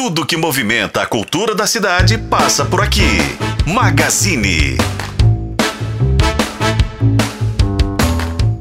Tudo que movimenta a cultura da cidade passa por aqui. Magazine.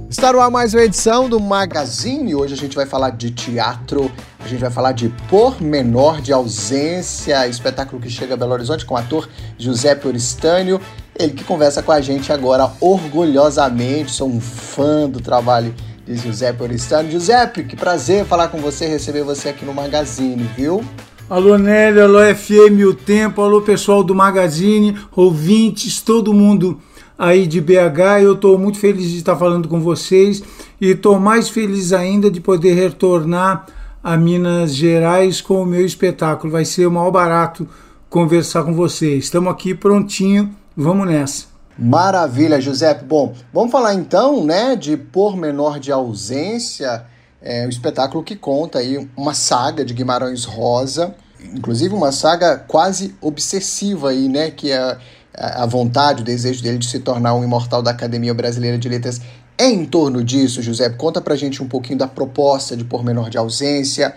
Está no ar mais uma edição do Magazine. Hoje a gente vai falar de teatro, a gente vai falar de Pormenor de Ausência, espetáculo que chega a Belo Horizonte com o ator Giuseppe Oristânio. Ele que conversa com a gente agora orgulhosamente. Sou um fã do trabalho de Giuseppe Oristânio. Giuseppe, que prazer falar com você, receber você aqui no Magazine, viu? Alô Nélio, alô FM O Tempo, alô pessoal do Magazine, ouvintes, todo mundo aí de BH. Eu estou muito feliz de estar falando com vocês e estou mais feliz ainda de poder retornar a Minas Gerais com o meu espetáculo. Vai ser o maior barato conversar com vocês. Estamos aqui prontinho, vamos nessa. Maravilha, Giuseppe. Bom, vamos falar então, né, de Pormenor de Ausência é um espetáculo que conta aí uma saga de Guimarães Rosa, inclusive uma saga quase obsessiva aí, né, que é a vontade, o desejo dele de se tornar um imortal da Academia Brasileira de Letras. É em torno disso, José? Conta pra gente um pouquinho da proposta de Pormenor de Ausência,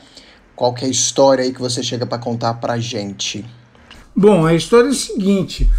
qual que é a história aí que você chega para contar pra gente. Bom, a história é o seguinte,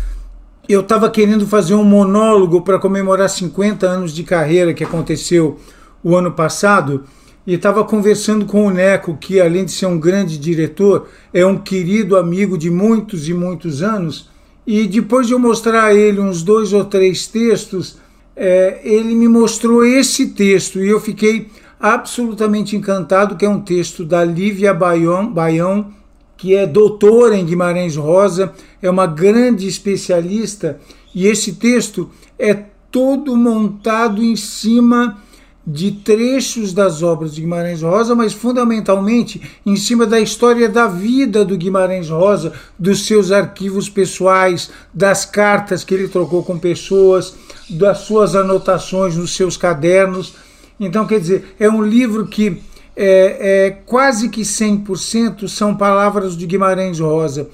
eu estava querendo fazer um monólogo para comemorar 50 anos de carreira que aconteceu o ano passado, e estava conversando com o Neco, que além de ser um grande diretor, é um querido amigo de muitos e muitos anos. E depois de eu mostrar a ele uns dois ou três textos, é, ele me mostrou esse texto e eu fiquei absolutamente encantado, que é um texto da Lívia Baião, Baião que é doutora em Guimarães Rosa, é uma grande especialista, e esse texto é todo montado em cima de trechos das obras de Guimarães Rosa, mas fundamentalmente em cima da história da vida do Guimarães Rosa, dos seus arquivos pessoais, das cartas que ele trocou com pessoas, das suas anotações nos seus cadernos. Então, quer dizer, é um livro que é, é quase que 100% são palavras de Guimarães Rosa.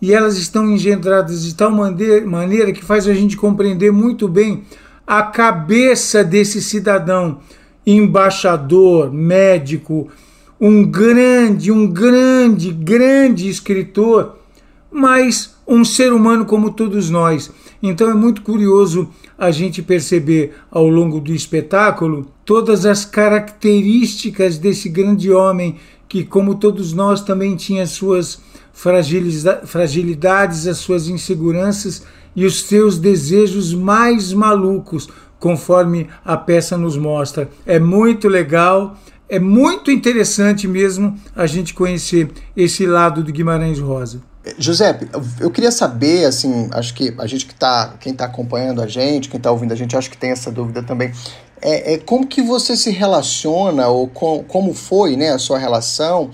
E elas estão engendradas de tal maneira que faz a gente compreender muito bem a cabeça desse cidadão, embaixador, médico, um grande, um grande, grande escritor, mas um ser humano como todos nós. Então é muito curioso a gente perceber ao longo do espetáculo todas as características desse grande homem que, como todos nós, também tinha suas fragilidades, as suas inseguranças e os seus desejos mais malucos, conforme a peça nos mostra. É muito legal, é muito interessante mesmo a gente conhecer esse lado do Guimarães Rosa. Giuseppe, eu queria saber, assim, acho que a gente que tá, quem está acompanhando a gente, quem está ouvindo a gente, acho que tem essa dúvida também. É, é como que você se relaciona ou com, como foi, né, a sua relação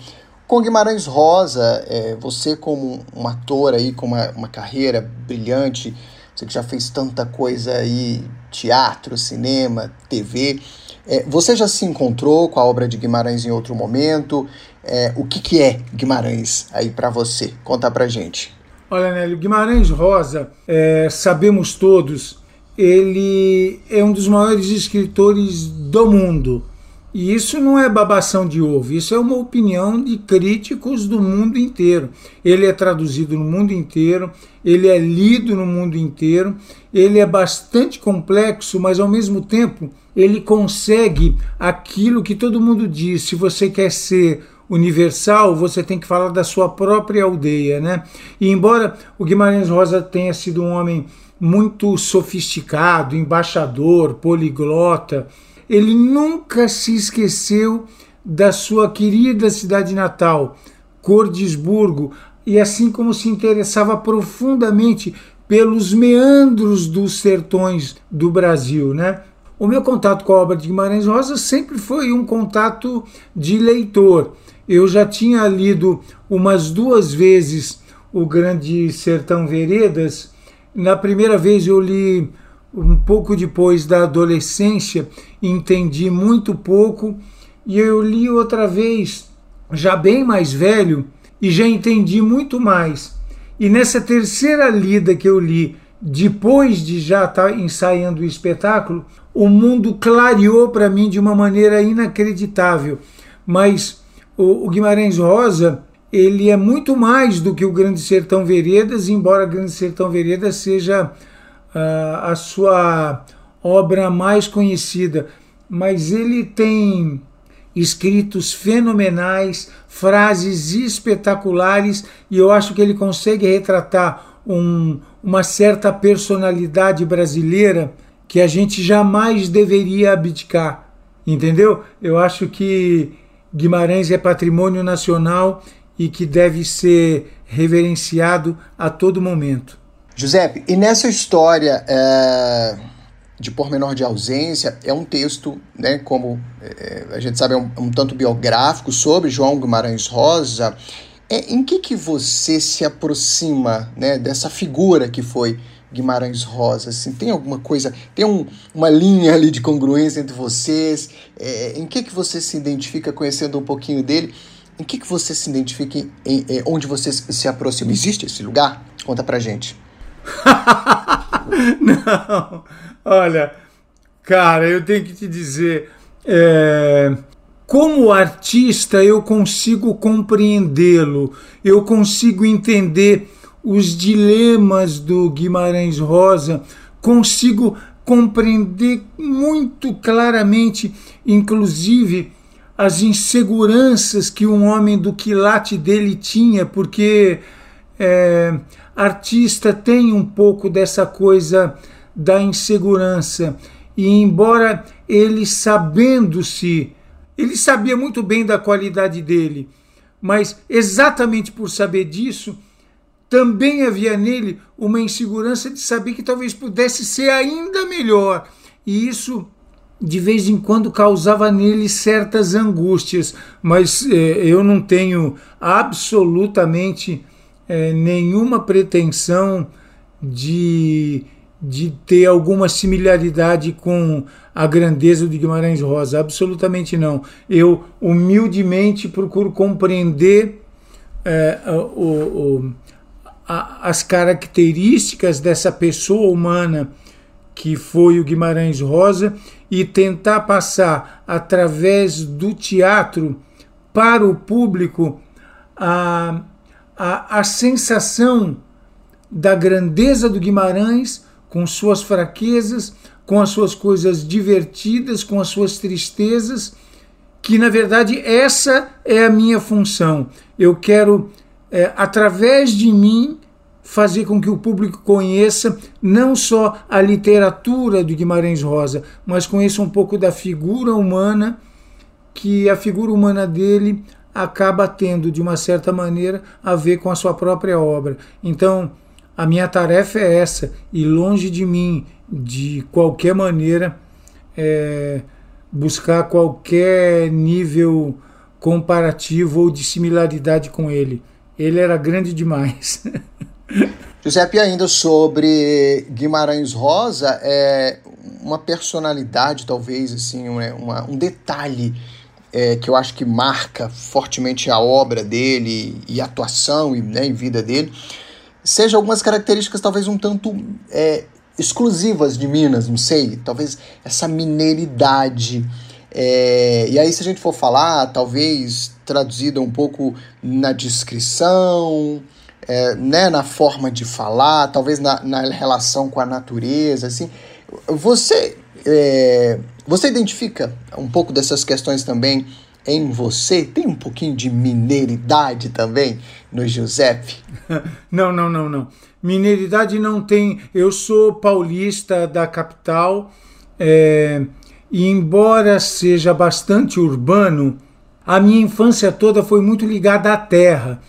com Guimarães Rosa, é, você como um ator aí com uma, uma carreira brilhante, você que já fez tanta coisa aí, teatro, cinema, TV, é, você já se encontrou com a obra de Guimarães em outro momento? É, o que, que é Guimarães aí para você? Conta pra gente. Olha, Nélio, Guimarães Rosa, é, sabemos todos, ele é um dos maiores escritores do mundo. E isso não é babação de ovo, isso é uma opinião de críticos do mundo inteiro. Ele é traduzido no mundo inteiro, ele é lido no mundo inteiro, ele é bastante complexo, mas ao mesmo tempo ele consegue aquilo que todo mundo diz: se você quer ser universal, você tem que falar da sua própria aldeia, né? E embora o Guimarães Rosa tenha sido um homem muito sofisticado, embaixador, poliglota, ele nunca se esqueceu da sua querida cidade natal, Cordisburgo, e assim como se interessava profundamente pelos meandros dos sertões do Brasil, né? O meu contato com a obra de Guimarães Rosa sempre foi um contato de leitor. Eu já tinha lido umas duas vezes o Grande Sertão Veredas. Na primeira vez eu li um pouco depois da adolescência, entendi muito pouco, e eu li outra vez, já bem mais velho, e já entendi muito mais. E nessa terceira lida que eu li, depois de já estar tá ensaiando o espetáculo, o mundo clareou para mim de uma maneira inacreditável. Mas o, Guimarães Rosa, ele é muito mais do que o Grande Sertão Veredas, embora Grande Sertão Veredas seja a sua obra mais conhecida, mas ele tem escritos fenomenais, frases espetaculares, e eu acho que ele consegue retratar um, uma certa personalidade brasileira que a gente jamais deveria abdicar, entendeu? Eu acho que Guimarães é patrimônio nacional e que deve ser reverenciado a todo momento. Giuseppe, e nessa história é, de pormenor de ausência, é um texto, né, como é, a gente sabe, é um, um, tanto biográfico sobre João Guimarães Rosa. É, em que, que você se aproxima né, dessa figura que foi Guimarães Rosa? Assim, tem alguma coisa, tem um, uma linha ali de congruência entre vocês? É, em que, que você se identifica conhecendo um pouquinho dele? Em que, que você se identifica, em, em, onde você se aproxima? Existe esse lugar? Conta pra gente. Não, olha, cara, eu tenho que te dizer, é, como artista eu consigo compreendê-lo, eu consigo entender os dilemas do Guimarães Rosa, consigo compreender muito claramente, inclusive, as inseguranças que um homem do quilate dele tinha, porque é, artista tem um pouco dessa coisa da insegurança. E embora ele sabendo-se, ele sabia muito bem da qualidade dele, mas exatamente por saber disso, também havia nele uma insegurança de saber que talvez pudesse ser ainda melhor. E isso, de vez em quando, causava nele certas angústias, mas eh, eu não tenho absolutamente eh, nenhuma pretensão de, de ter alguma similaridade com a grandeza de Guimarães Rosa. Absolutamente não. Eu humildemente procuro compreender eh, o, o a, as características dessa pessoa humana que foi o Guimarães Rosa e tentar passar através do teatro para o público a, a, a sensação da grandeza do Guimarães com suas fraquezas, com as suas coisas divertidas, com as suas tristezas, que na verdade essa é a minha função. Eu quero é, através de mim, fazer com que o público conheça não só a literatura do Guimarães Rosa, mas conheça um pouco da figura humana, que a figura humana dele acaba tendo, de uma certa maneira, a ver com a sua própria obra. Então, a minha tarefa é essa, e longe de mim, de qualquer maneira, é, buscar qualquer nível comparativo ou de similaridade com ele ele era grande demais. Giuseppe, ainda sobre Guimarães Rosa, é uma personalidade, talvez, assim, uma, um detalhe é, que eu acho que marca fortemente a obra dele e a atuação e né, vida dele, seja algumas características talvez um tanto é, exclusivas de Minas, não sei, talvez essa mineiridade. É, e aí, se a gente for falar, talvez traduzida um pouco na descrição, é, né, na forma de falar, talvez na, na relação com a natureza, assim. Você, é, você identifica um pouco dessas questões também em você? Tem um pouquinho de mineiridade também no Giuseppe? Não, não, não, não. Mineiridade não tem. Eu sou paulista da capital é, e, embora seja bastante urbano, a minha infância toda foi muito ligada à terra,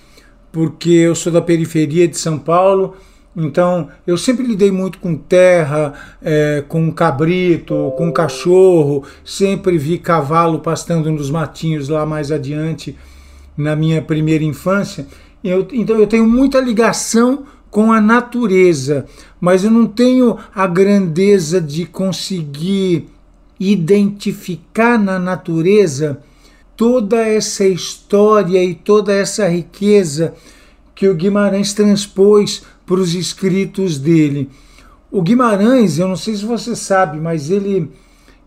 porque eu sou da periferia de São Paulo, então eu sempre lidei muito com terra, é, com cabrito, com cachorro, sempre vi cavalo pastando nos matinhos lá mais adiante na minha primeira infância. Eu, então eu tenho muita ligação com a natureza, mas eu não tenho a grandeza de conseguir identificar na natureza toda essa história e toda essa riqueza que o Guimarães transpôs para os escritos dele. O Guimarães, eu não sei se você sabe, mas ele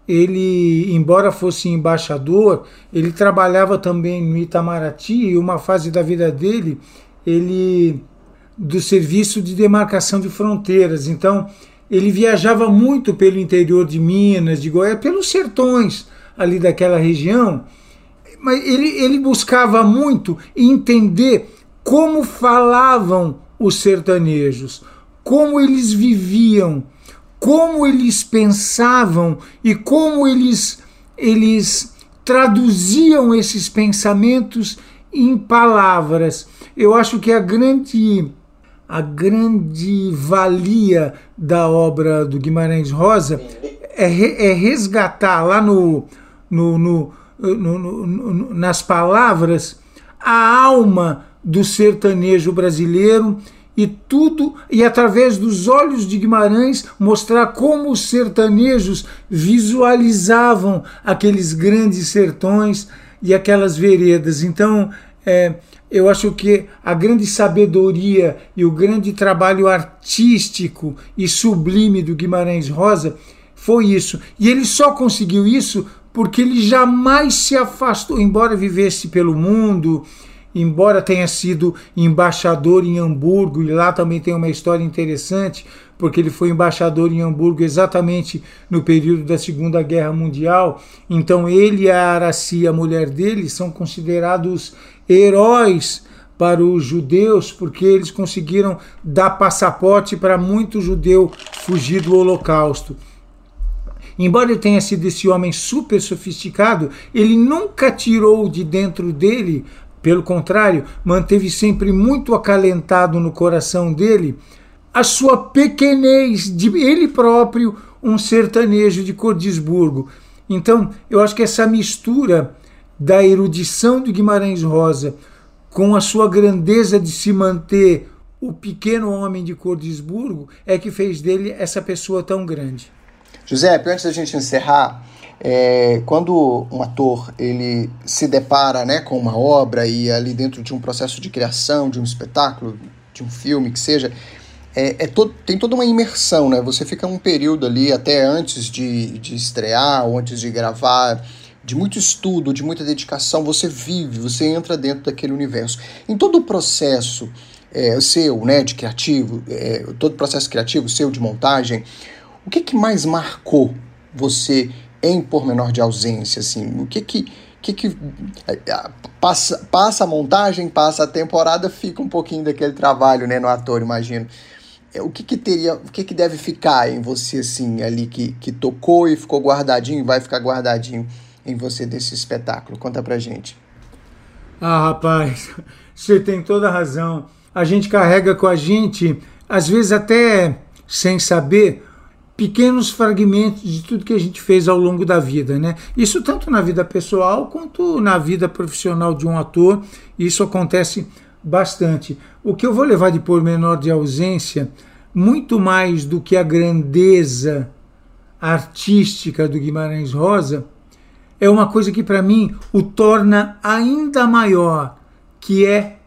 ele, embora fosse embaixador, ele trabalhava também no Itamaraty e uma fase da vida dele, ele do serviço de demarcação de fronteiras. Então, ele viajava muito pelo interior de Minas, de Goiás, pelos sertões ali daquela região, mas ele, ele buscava muito entender como falavam os sertanejos, como eles viviam, como eles pensavam e como eles, eles traduziam esses pensamentos em palavras. Eu acho que a grande a grande valia da obra do Guimarães Rosa é, é resgatar lá no, no, no, no, nas palavras a alma do sertanejo brasileiro e tudo, e através dos olhos de Guimarães mostrar como os sertanejos visualizavam aqueles grandes sertões e aquelas veredas. Então, é, eu acho que a grande sabedoria e o grande trabalho artístico e sublime do Guimarães Rosa foi isso. E ele só conseguiu isso porque ele jamais se afastou, embora vivesse pelo mundo embora tenha sido embaixador em Hamburgo, e lá também tem uma história interessante, porque ele foi embaixador em Hamburgo exatamente no período da Segunda Guerra Mundial. Então ele e a Araci, a mulher dele, são considerados heróis para os judeus, porque eles conseguiram dar passaporte para muito judeu fugir do Holocausto. Embora ele tenha sido esse homem super sofisticado, ele nunca tirou de dentro dele pelo contrário, manteve sempre muito acalentado no coração dele a sua pequenez de ele próprio, um sertanejo de Cordisburgo. Então, eu acho que essa mistura da erudição de Guimarães Rosa com a sua grandeza de se manter o pequeno homem de Cordisburgo é que fez dele essa pessoa tão grande. José, antes da gente encerrar, é, quando um ator ele se depara né, com uma obra e ali dentro de um processo de criação, de um espetáculo, de um filme que seja, é, é todo, tem toda uma imersão, né? Você fica um período ali até antes de, de estrear ou antes de gravar, de muito estudo, de muita dedicação, você vive, você entra dentro daquele universo. Em todo o processo é, seu, né, de criativo, é, todo o processo criativo seu de montagem, o que, que mais marcou você em pormenor de ausência, assim? O que que, que, que é, é, passa, passa a montagem, passa a temporada, fica um pouquinho daquele trabalho, né, no ator, imagino. É, o que que teria, o que que deve ficar em você, assim, ali, que, que tocou e ficou guardadinho, vai ficar guardadinho em você desse espetáculo? Conta pra gente. Ah, rapaz, você tem toda a razão. A gente carrega com a gente, às vezes até sem saber, pequenos fragmentos de tudo que a gente fez ao longo da vida, né? Isso tanto na vida pessoal quanto na vida profissional de um ator, isso acontece bastante. O que eu vou levar de pormenor de ausência, muito mais do que a grandeza artística do Guimarães Rosa, é uma coisa que para mim o torna ainda maior, que é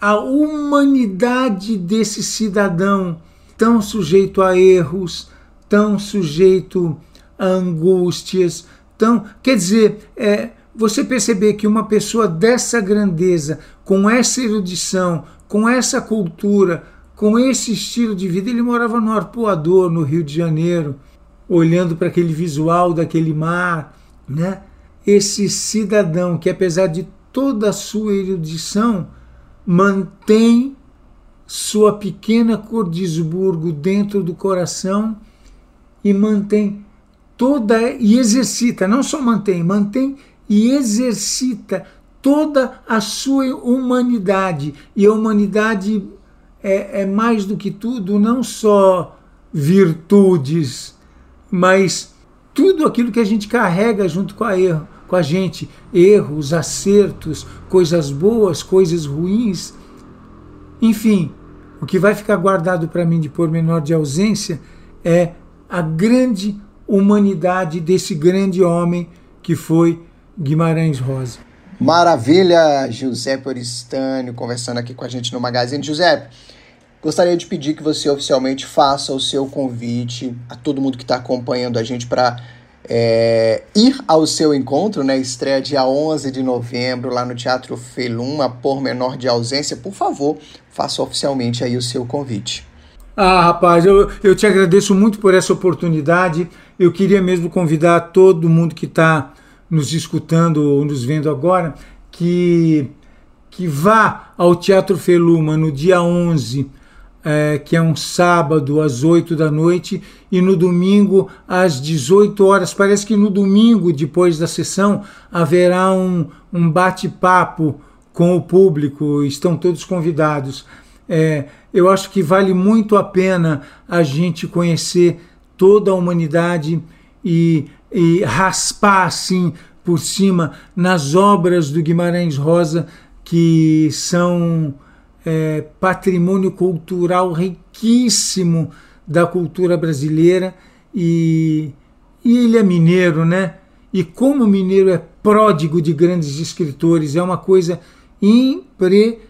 a humanidade desse cidadão tão sujeito a erros, tão sujeito a angústias, tão. Quer dizer, é, você perceber que uma pessoa dessa grandeza, com essa erudição, com essa cultura, com esse estilo de vida, ele morava no Arpoador, no Rio de Janeiro, olhando para aquele visual daquele mar, né? Esse cidadão que, apesar de toda a sua erudição, mantém sua pequena Cordisburgo dentro do coração e mantém toda e exercita, não só mantém, mantém e exercita toda a sua humanidade. E a humanidade é, é mais do que tudo, não só virtudes, mas tudo aquilo que a gente carrega junto com a erro, com a gente, erros, acertos, coisas boas, coisas ruins. Enfim, o que vai ficar guardado para mim de pormenor de ausência é a grande humanidade desse grande homem que foi Guimarães Rosa. Maravilha, Giuseppe Oristânio, conversando aqui com a gente no Magazine. Giuseppe, gostaria de pedir que você oficialmente faça o seu convite a todo mundo que está acompanhando a gente para é, ir ao seu encontro, né? Estreia dia 11 de novembro lá no Teatro Feluma, por menor de ausência. Por favor, faça oficialmente aí o seu convite. Ah, rapaz, eu, eu te agradeço muito por essa oportunidade. Eu queria mesmo convidar todo mundo que está nos escutando ou nos vendo agora que, que vá ao Teatro Feluma no dia 11 é, que é um sábado às 8 da noite, e no domingo às 18 horas. Parece que no domingo, depois da sessão, haverá um, um bate-papo com o público, estão todos convidados. É, eu acho que vale muito a pena a gente conhecer toda a humanidade e, e raspar assim por cima nas obras do Guimarães Rosa que são é, patrimônio cultural riquíssimo da cultura brasileira e, e ele é mineiro, né? E como mineiro é pródigo de grandes escritores, é uma coisa impressionante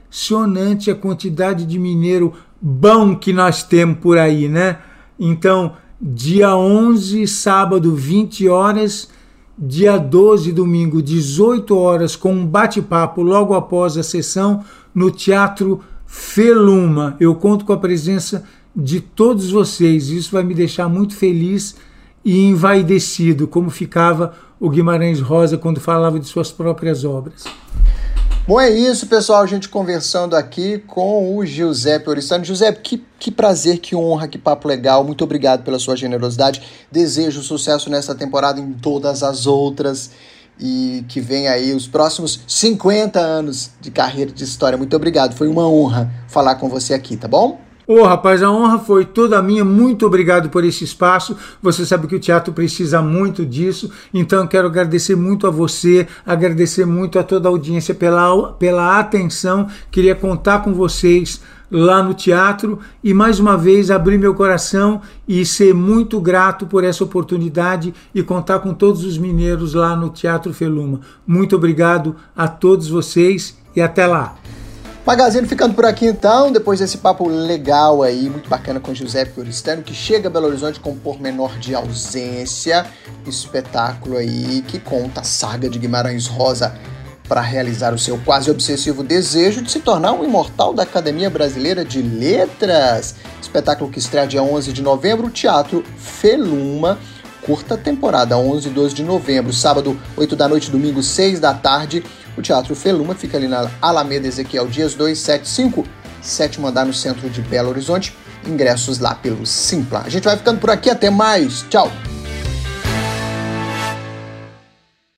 a quantidade de mineiro bom que nós temos por aí, né? Então, dia 11, sábado, 20 horas, dia 12, domingo, 18 horas, com um bate-papo logo após a sessão no Teatro Feluma. Eu conto com a presença de todos vocês. Isso vai me deixar muito feliz e envaidecido, como ficava o Guimarães Rosa quando falava de suas próprias obras. Bom, é isso, pessoal. A gente conversando aqui com o Giuseppe Oristano. Giuseppe, que, que prazer, que honra, que papo legal. Muito obrigado pela sua generosidade. Desejo sucesso nessa temporada em todas as outras e que vem aí os próximos 50 anos de carreira de história. Muito obrigado, foi uma honra falar com você aqui, tá bom? Ô oh, rapaz, a honra foi toda minha. Muito obrigado por esse espaço. Você sabe que o teatro precisa muito disso. Então quero agradecer muito a você, agradecer muito a toda a audiência pela, pela atenção. Queria contar com vocês lá no teatro e mais uma vez abrir meu coração e ser muito grato por essa oportunidade e contar com todos os mineiros lá no Teatro Feluma. Muito obrigado a todos vocês e até lá. Magazine ficando por aqui então, depois desse papo legal aí, muito bacana com Giuseppe Oristano, que chega a Belo Horizonte com Pormenor de Ausência, espetáculo aí que conta a saga de Guimarães Rosa para realizar o seu quase obsessivo desejo de se tornar um imortal da Academia Brasileira de Letras. Espetáculo que estreia dia 11 de novembro, Teatro Feluma, curta temporada, 11 e 12 de novembro, sábado, 8 da noite, domingo, 6 da tarde. O Teatro Feluma fica ali na Alameda Ezequiel Dias 275, sétimo andar no centro de Belo Horizonte. Ingressos lá pelo Simpla. A gente vai ficando por aqui, até mais. Tchau!